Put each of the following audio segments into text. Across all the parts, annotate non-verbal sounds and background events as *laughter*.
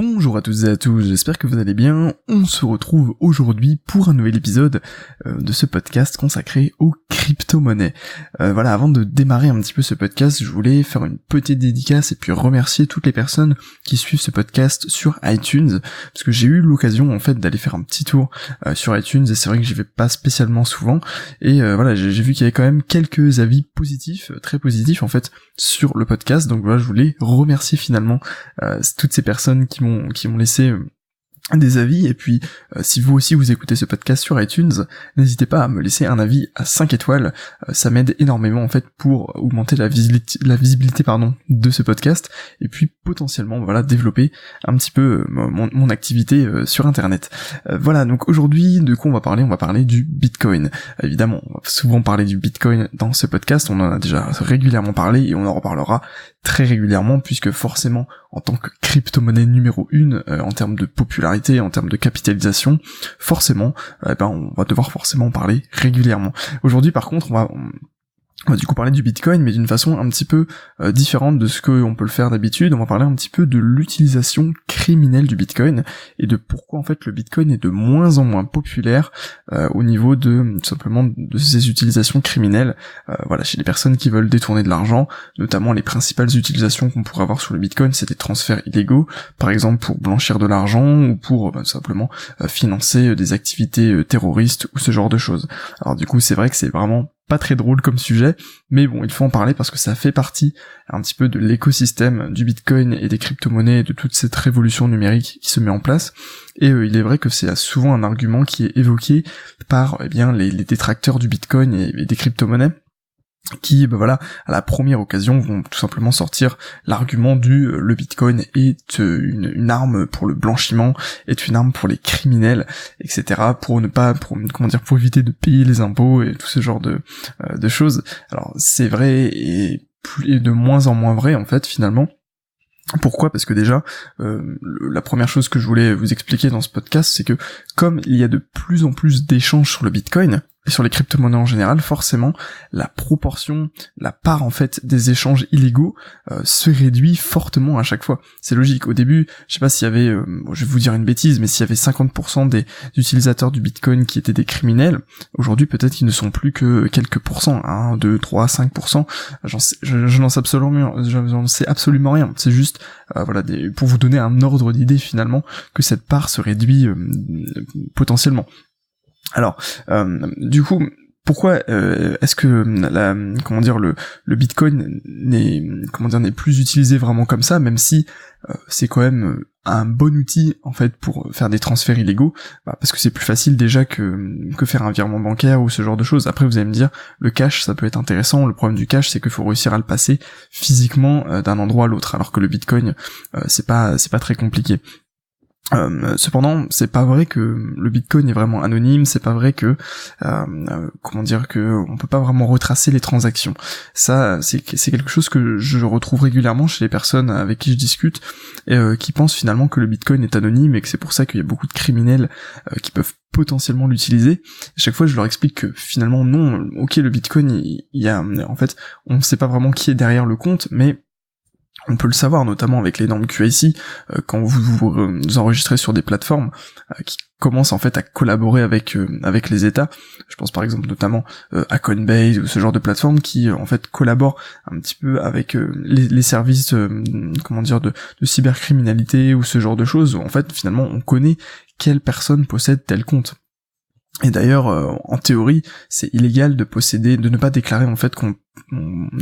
Bonjour à toutes et à tous, j'espère que vous allez bien. On se retrouve aujourd'hui pour un nouvel épisode euh, de ce podcast consacré aux crypto-monnaies. Euh, voilà, avant de démarrer un petit peu ce podcast, je voulais faire une petite dédicace et puis remercier toutes les personnes qui suivent ce podcast sur iTunes, parce que j'ai eu l'occasion en fait d'aller faire un petit tour euh, sur iTunes et c'est vrai que j'y vais pas spécialement souvent. Et voilà, j'ai vu qu'il y avait quand même quelques avis positifs, très positifs en fait, sur le podcast. Donc voilà, je voulais remercier finalement toutes ces personnes qui m'ont qui m'ont laissé euh, des avis. Et puis euh, si vous aussi vous écoutez ce podcast sur iTunes, n'hésitez pas à me laisser un avis à 5 étoiles, euh, ça m'aide énormément en fait pour augmenter la visibilité la visibilité pardon de ce podcast. Et puis potentiellement voilà développer un petit peu mon, mon activité sur internet. voilà, donc aujourd'hui de quoi on va parler? On va parler du Bitcoin. Évidemment, on va souvent parler du Bitcoin dans ce podcast, on en a déjà régulièrement parlé et on en reparlera très régulièrement puisque forcément en tant que crypto-monnaie numéro une euh, en termes de popularité, en termes de capitalisation, forcément, eh ben on va devoir forcément parler régulièrement. Aujourd'hui par contre on va on va du coup parler du Bitcoin, mais d'une façon un petit peu euh, différente de ce qu'on peut le faire d'habitude. On va parler un petit peu de l'utilisation criminelle du Bitcoin et de pourquoi en fait le Bitcoin est de moins en moins populaire euh, au niveau de simplement de ses utilisations criminelles. Euh, voilà, chez les personnes qui veulent détourner de l'argent, notamment les principales utilisations qu'on pourrait avoir sur le Bitcoin, c'est des transferts illégaux, par exemple pour blanchir de l'argent ou pour bah, simplement financer des activités terroristes ou ce genre de choses. Alors du coup, c'est vrai que c'est vraiment pas très drôle comme sujet, mais bon, il faut en parler parce que ça fait partie un petit peu de l'écosystème du Bitcoin et des crypto-monnaies, de toute cette révolution numérique qui se met en place. Et euh, il est vrai que c'est souvent un argument qui est évoqué par eh bien les, détracteurs du Bitcoin et des crypto-monnaies qui, ben voilà, à la première occasion vont tout simplement sortir l'argument du euh, le Bitcoin est euh, une, arme pour le blanchiment, est une arme pour les criminels, etc. Pour ne pas, pour comment dire, pour éviter de payer les impôts et tout ce genre de euh, de choses. Alors c'est vrai et, plus, de moins en moins vrai en fait finalement. Pourquoi? Parce que déjà, la première chose que je voulais vous expliquer dans ce podcast, c'est que comme il y a de plus en plus d'échanges sur le Bitcoin, et sur les crypto-monnaies en général, forcément, la proportion, la part en fait des échanges illégaux euh, se réduit fortement à chaque fois. C'est logique. Au début, je sais pas s'il y avait, euh, je vais vous dire une bêtise, mais s'il y avait 50% des utilisateurs du Bitcoin qui étaient des criminels, aujourd'hui peut-être qu'ils ne sont plus que quelques pourcents, 1, 2, 3, 5%. J'en sais, je, n'en sais absolument, sais absolument rien. C'est juste, euh, voilà, pour vous donner un ordre d'idée finalement que cette part se réduit potentiellement. Alors, euh, du coup, pourquoi euh, est-ce que la, comment dire le, le Bitcoin n'est comment dire n'est plus utilisé vraiment comme ça, même si euh, c'est quand même un bon outil en fait pour faire des transferts illégaux, bah, parce que c'est plus facile déjà que que faire un virement bancaire ou ce genre de choses. Après, vous allez me dire, le cash ça peut être intéressant. Le problème du cash, c'est qu'il faut réussir à le passer physiquement d'un endroit à l'autre, alors que le Bitcoin, c'est pas c'est pas très compliqué. Euh, cependant, c'est pas vrai que le Bitcoin est vraiment anonyme, c'est pas vrai que euh, comment dire que on peut pas vraiment retracer les transactions. Ça, c'est quelque chose que je retrouve régulièrement chez les personnes avec qui je discute et euh, qui pensent finalement que le Bitcoin est anonyme et que c'est pour ça qu'il y a beaucoup de criminels qui peuvent potentiellement l'utiliser. Chaque fois, je leur explique que finalement non, ok, le Bitcoin, il y a en fait, on sait pas vraiment qui est derrière le compte, mais on peut le savoir notamment avec les normes QIC euh, quand vous vous, enregistrez sur des plateformes euh, qui commencent en fait à collaborer avec euh, avec les États. Je pense par exemple notamment à Coinbase ou ce genre de plateformes qui en fait collaborent un petit peu avec les, services comment dire de, de cybercriminalité ou ce genre de choses. Où, en fait finalement on connaît quelle personne possède tel compte. Et d'ailleurs, en théorie, c'est illégal de posséder, de ne pas déclarer en fait qu'on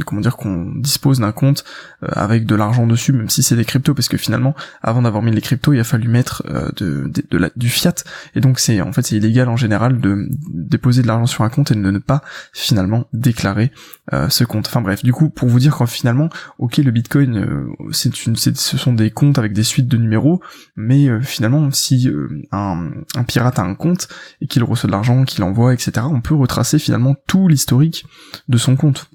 comment dire qu'on dispose d'un compte euh, avec de l'argent dessus même si c'est des cryptos parce que finalement avant d'avoir mis les cryptos il a fallu mettre euh, de, de, la, du fiat. Et donc c'est en fait c'est illégal en général de déposer de l'argent sur un compte et de ne pas finalement déclarer euh, ce compte. Enfin bref. Du coup pour vous dire qu'en finalement ok le bitcoin c'est une ce sont des comptes avec des suites de numéros mais finalement si un, un pirate a un compte et qu'il reçoit de l'argent qu'il envoie etc on peut retracer finalement tout l'historique de son compte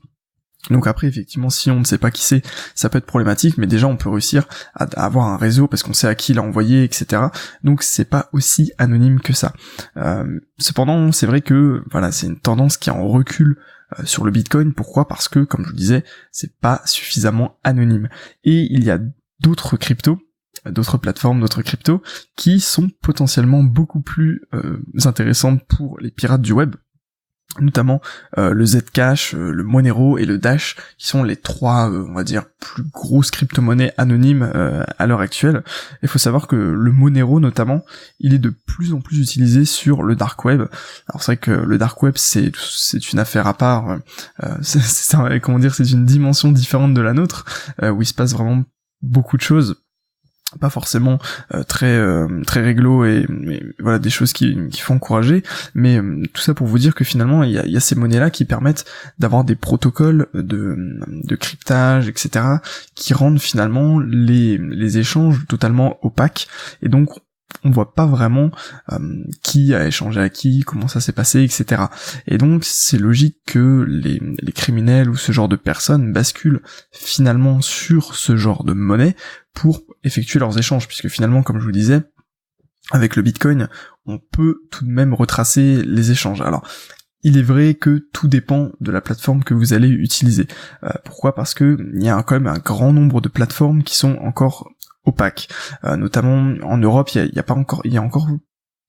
donc après, effectivement, si on ne sait pas qui c'est, ça peut être problématique, mais déjà on peut réussir à, avoir un réseau parce qu'on sait à qui l'a envoyé, etc. Donc c'est pas aussi anonyme que ça. Euh, cependant, c'est vrai que voilà, c'est une tendance qui est en recul euh, sur le Bitcoin. Pourquoi? Parce que, comme je vous disais, c'est pas suffisamment anonyme. Et il y a d'autres cryptos d'autres plateformes, d'autres cryptos, qui sont potentiellement beaucoup plus intéressantes pour les pirates du web, notamment euh, le Zcash, euh, le Monero et le Dash, qui sont les trois, euh, on va dire, plus grosses crypto-monnaies anonymes à l'heure actuelle. Il faut savoir que le Monero, notamment, il est de plus en plus utilisé sur le dark web. Alors c'est vrai que le dark web, c'est c'est une affaire à part. *laughs* c'est comment dire, c'est une dimension différente de la nôtre, où il se passe vraiment beaucoup de choses pas forcément euh, très euh, très réglo et, voilà des choses qui, qui font encourager. Mais euh, tout ça pour vous dire que finalement il y a, y a, ces monnaies là qui permettent d'avoir des protocoles de, de cryptage etc qui rendent finalement les, les échanges totalement opaques. Et donc on voit pas vraiment euh, qui a échangé à qui, comment ça s'est passé, etc. Et donc c'est logique que les, criminels ou ce genre de personnes basculent finalement sur ce genre de monnaie pour effectuer leurs échanges, puisque finalement, comme je vous disais, avec le Bitcoin, on peut tout de même retracer les échanges. Alors, il est vrai que tout dépend de la plateforme que vous allez utiliser. Euh, pourquoi? Parce que il y a quand même un grand nombre de plateformes qui sont encore opaque. Euh, notamment en Europe, il y a, pas encore, il y a encore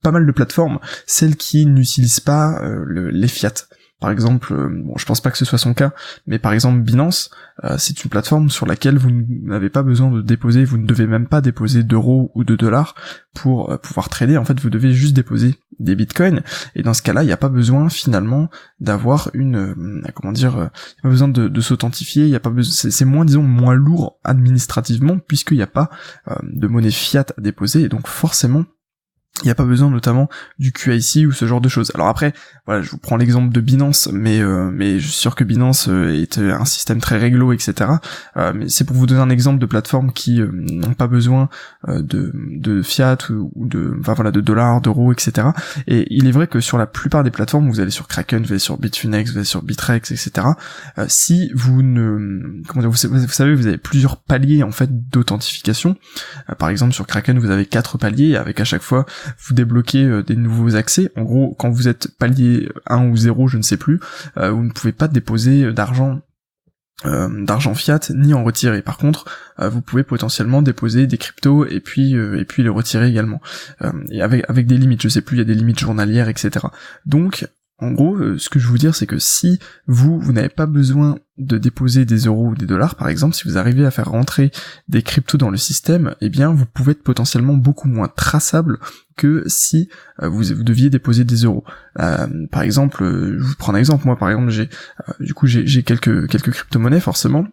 pas mal de plateformes, celles qui n'utilisent pas euh, les fiat. Par exemple, euh, bon, je pense pas que ce soit son cas, mais par exemple Binance, c'est une plateforme sur laquelle vous n'avez pas besoin de déposer, vous ne devez même pas déposer d'euros ou de dollars pour pouvoir trader. En fait, vous devez juste déposer des bitcoins. Et dans ce cas-là, il n'y a pas besoin finalement d'avoir une, comment dire, il n'y a pas besoin de, s'authentifier. Il y a pas besoin, c'est moins disons moins lourd administrativement puisqu'il n'y a pas de monnaie fiat à déposer. Et donc forcément, il n'y a pas besoin notamment du QIC ou ce genre de choses. Alors après, voilà, je vous prends l'exemple de Binance, mais euh, mais je suis sûr que Binance euh, est euh, un système très réglo, etc. mais c'est pour vous donner un exemple de plateformes qui n'ont pas besoin de, de fiat ou, de voilà de dollars, d'euros, etc. Et il est vrai que sur la plupart des plateformes, vous allez sur Kraken, vous allez sur Bitfinex, vous allez sur Bitrex, etc. si vous ne comment dire, vous, vous, savez, vous avez plusieurs paliers en fait d'authentification. par exemple, sur Kraken, vous avez quatre paliers avec à chaque fois vous débloquez euh, des nouveaux accès. En gros, quand vous êtes palier 1 ou 0, je ne sais plus, euh, vous ne pouvez pas déposer d'argent d'argent fiat ni en retirer. Par contre, vous pouvez potentiellement déposer des cryptos et puis et puis les retirer également. et avec avec des limites, je sais plus, il y a des limites journalières, etc. Donc en gros, euh, ce que je veux vous dire, c'est que si vous, vous n'avez pas besoin de déposer des euros ou des dollars, par exemple, si vous arrivez à faire rentrer des cryptos dans le système, eh bien, vous pouvez être potentiellement beaucoup moins traçable que si euh, vous, deviez déposer des euros. Euh, par exemple, je vous prends un exemple, moi, par exemple, j'ai, du coup, j'ai quelques quelques crypto-monnaies, forcément,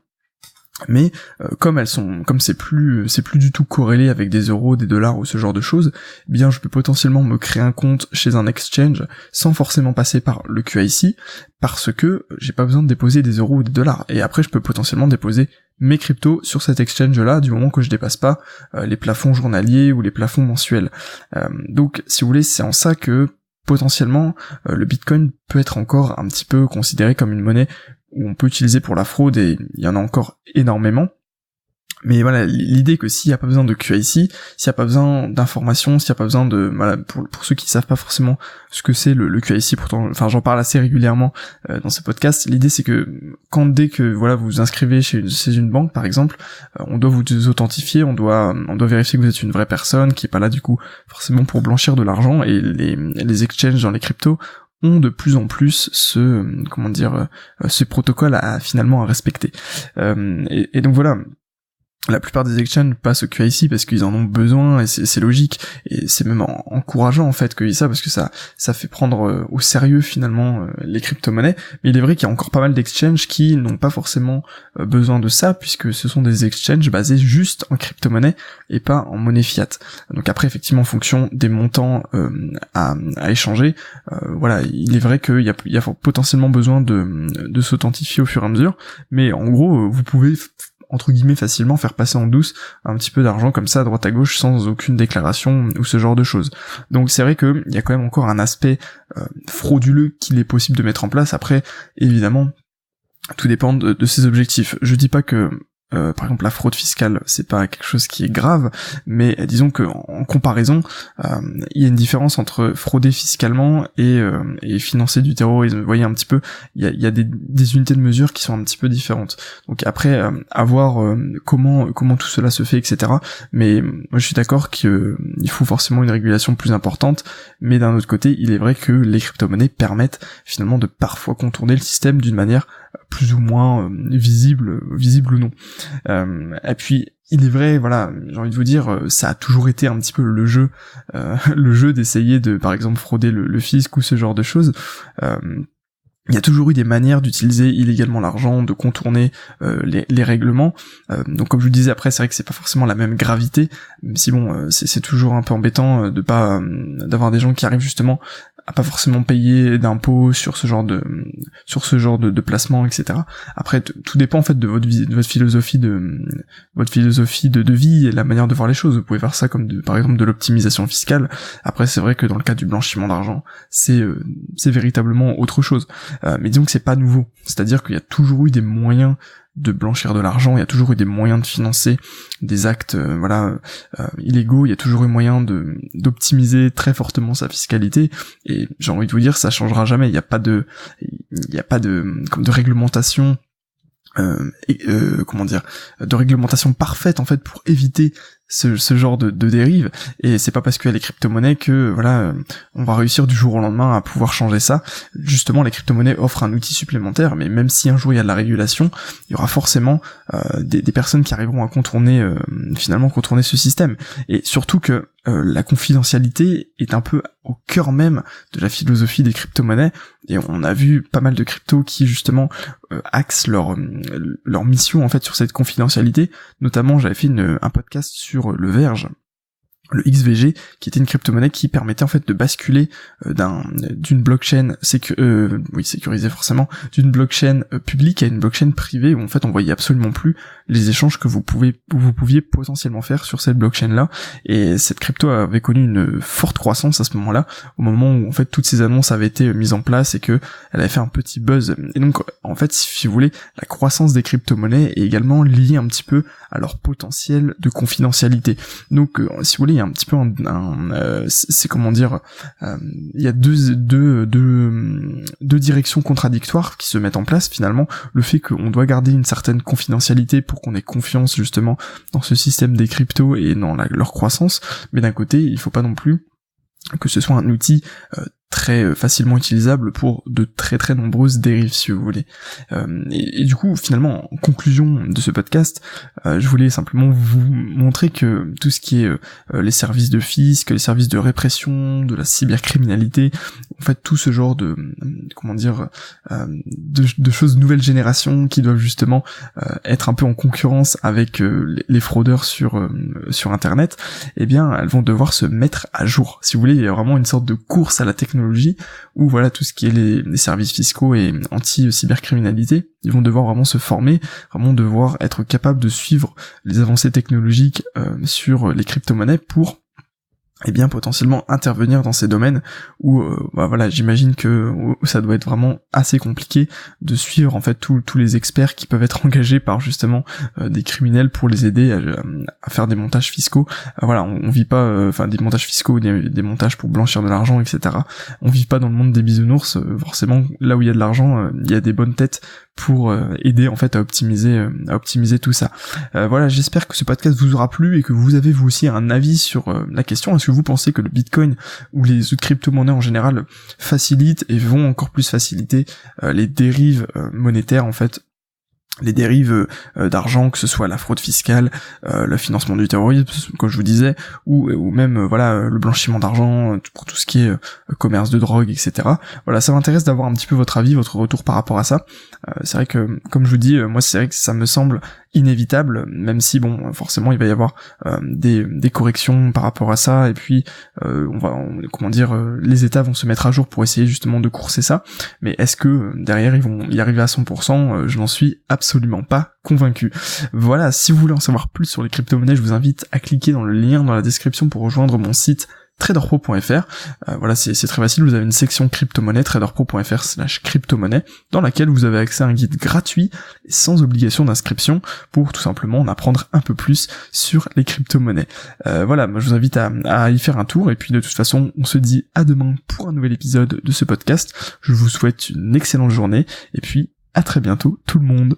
mais euh, comme elles sont comme c'est plus c'est plus du tout corrélé avec des euros, des dollars ou ce genre de choses, eh bien je peux potentiellement me créer un compte chez un exchange sans forcément passer par le QIC parce que j'ai pas besoin de déposer des euros ou des dollars et après je peux potentiellement déposer mes cryptos sur cet exchange là du moment que je dépasse pas euh, les plafonds journaliers ou les plafonds mensuels. Euh, donc si vous voulez, c'est en ça que potentiellement le Bitcoin peut être encore un petit peu considéré comme une monnaie où on peut utiliser pour la fraude et il y en a encore énormément. Mais voilà, l'idée que s'il n'y a pas besoin de QIC, s'il n'y a pas besoin d'informations, s'il n'y a pas besoin de, voilà, pour, pour ceux qui savent pas forcément ce que c'est le, le, QIC, pourtant, enfin j'en parle assez régulièrement euh, dans ce podcast. L'idée c'est que quand dès que voilà vous vous inscrivez chez, chez une banque par exemple, euh, on doit vous authentifier, on doit on doit vérifier que vous êtes une vraie personne, qui est pas là du coup forcément pour blanchir de l'argent et les, les exchanges dans les cryptos ont de plus en plus ce comment dire euh, ce protocole à, finalement à respecter et, donc voilà la plupart des exchanges passent au QIC parce qu'ils en ont besoin et c'est logique. Et c'est même encourageant en fait que ça parce que ça ça fait prendre euh, au sérieux finalement euh, les crypto-monnaies. Mais il est vrai qu'il y a encore pas mal d'exchanges qui n'ont pas forcément euh, besoin de ça puisque ce sont des exchanges basés juste en crypto-monnaie et pas en monnaie fiat. Donc après effectivement en fonction des montants à, échanger voilà il est vrai qu'il y a, y a potentiellement besoin de, de s'authentifier au fur et à mesure. Mais en gros vous pouvez entre guillemets facilement faire passer en douce un petit peu d'argent comme ça à droite à gauche sans aucune déclaration ou ce genre de choses. Donc c'est vrai qu'il y a quand même encore un aspect euh, frauduleux qu'il est possible de mettre en place. Après, évidemment, tout dépend de, ses objectifs. Je dis pas que euh, par exemple la fraude fiscale, c'est pas quelque chose qui est grave, mais disons que en comparaison, euh, il y a une différence entre frauder fiscalement et, euh, et financer du terrorisme. Vous voyez un petit peu, il y a, des, unités de mesure qui sont un petit peu différentes. Donc après, à voir comment comment tout cela se fait, etc. Mais je suis d'accord qu'il faut forcément une régulation plus importante, mais d'un autre côté, il est vrai que les crypto-monnaies permettent finalement de parfois contourner le système d'une manière plus ou moins euh, visible, visible ou non. Euh, et puis il est vrai, voilà, j'ai envie de vous dire, euh, ça a toujours été un petit peu le jeu, *laughs* le jeu d'essayer de, par exemple, frauder le, fisc ou ce genre de choses. il y a toujours eu des manières d'utiliser illégalement l'argent, de contourner les, règlements. donc comme je vous disais après, c'est vrai que c'est pas forcément la même gravité, même si bon, c'est toujours un peu embêtant de pas d'avoir des gens qui arrivent justement pas forcément payer d'impôts sur ce genre de sur ce genre de, de placement etc après tout dépend en fait de votre de votre philosophie de votre philosophie de, de vie et la manière de voir les choses. Vous pouvez faire ça comme de, par exemple de l'optimisation fiscale. Après c'est vrai que dans le cas du blanchiment d'argent c'est euh, c'est véritablement autre chose. Euh, mais disons que c'est pas nouveau. C'est à dire qu'il y a toujours eu des moyens de blanchir de l'argent, il y a toujours eu des moyens de financer des actes euh, voilà euh, illégaux, il y a toujours eu moyen de d'optimiser très fortement sa fiscalité et j'ai envie de vous dire ça changera jamais, il n'y a pas de il a pas de comme de réglementation euh, comment dire de réglementation parfaite en fait pour éviter ce, ce genre de, de dérive. Et c'est pas parce qu'il y a les crypto-monnaies que voilà euh, on va réussir du jour au lendemain à pouvoir changer ça. Justement les crypto-monnaies offrent un outil supplémentaire mais même si un jour il y a de la régulation il y aura forcément euh, des, des, personnes qui arriveront à contourner euh, finalement contourner ce système. Et surtout que la confidentialité est un peu au cœur même de la philosophie des crypto-monnaies. Et on a vu pas mal de cryptos qui justement axent leur leur mission en fait sur cette confidentialité. Notamment j'avais fait une, un podcast sur le Verge le XVG, qui était une crypto-monnaie qui permettait en fait de basculer euh, d'un d'une blockchain sécu euh, oui sécurisée forcément d'une blockchain euh, publique à une blockchain privée où en fait on voyait absolument plus les échanges que vous pouvez vous pouviez potentiellement faire sur cette blockchain là et cette crypto avait connu une forte croissance à ce moment-là au moment où en fait toutes ces annonces avaient été mises en place et que elle avait fait un petit buzz. Et donc en fait si vous voulez la croissance des crypto-monnaies est également liée un petit peu à leur potentiel de confidentialité. Donc si vous voulez un petit peu un, euh, c'est comment dire, euh, il y a deux, deux, deux, deux directions contradictoires qui se mettent en place finalement. Le fait qu'on doit garder une certaine confidentialité pour qu'on ait confiance justement dans ce système des cryptos et dans leur croissance, mais d'un côté, il faut pas non plus que ce soit un outil euh, très euh, facilement utilisable pour de très très nombreuses dérives si vous voulez. Euh, et, du coup finalement en conclusion de ce podcast, euh, je voulais simplement vous montrer que tout ce qui est les services de fisc, les services de répression, de la cybercriminalité, en fait tout ce genre de comment dire de, choses de nouvelle génération qui doivent justement être un peu en concurrence avec les, les, fraudeurs sur sur internet, eh bien elles vont devoir se mettre à jour. Si vous voulez, il y a vraiment une sorte de course à la technologie ou voilà tout ce qui est les, services fiscaux et anti-cybercriminalité, ils vont devoir vraiment se former, vraiment devoir être capables de suivre les avancées technologiques euh, sur les crypto-monnaies pour et bien potentiellement intervenir dans ces domaines où euh, bah voilà j'imagine que ça doit être vraiment assez compliqué de suivre en fait tous les experts qui peuvent être *laughs* engagés par justement euh, des criminels pour les aider à, faire des montages fiscaux. Euh, voilà on, vit pas enfin des montages fiscaux des, des, montages pour blanchir de l'argent etc on vit pas dans le monde des bisounours forcément là où il y a de l'argent il y a des bonnes têtes pour aider en fait à optimiser à optimiser tout ça. Voilà j'espère que ce podcast vous aura plu et que vous avez vous aussi un avis sur la question. Est-ce vous pensez que le Bitcoin ou les autres crypto-monnaies en général facilitent et vont encore plus faciliter euh, les dérives euh, monétaires en fait les dérives euh, d'argent, que ce soit la fraude fiscale, euh, le financement du terrorisme, comme je vous disais, ou, ou même euh, voilà le blanchiment d'argent pour tout ce qui est commerce de drogue, etc. Voilà, ça m'intéresse d'avoir un petit peu votre avis, votre retour par rapport à ça. c'est vrai que, comme je vous dis, moi c'est vrai que ça me semble inévitable, même si bon, forcément il va y avoir des, des, corrections par rapport à ça, et puis on va, comment dire, les États vont se mettre à jour pour essayer justement de courser ça. Mais est-ce que derrière ils vont y arriver à 100% Je n'en suis absolument pas convaincu. Voilà, si vous voulez en savoir plus sur les crypto-monnaies, je vous invite à cliquer dans le lien dans la description pour rejoindre mon site traderpro.fr. Euh, voilà, c'est très facile, vous avez une section crypto-monnaie, traderpro.fr slash crypto-monnaie, dans laquelle vous avez accès à un guide gratuit sans obligation d'inscription pour tout simplement en apprendre un peu plus sur les crypto-monnaies. Euh, voilà, moi je vous invite à y faire un tour et puis de toute façon on se dit à demain pour un nouvel épisode de ce podcast. Je vous souhaite une excellente journée et puis à très bientôt tout le monde.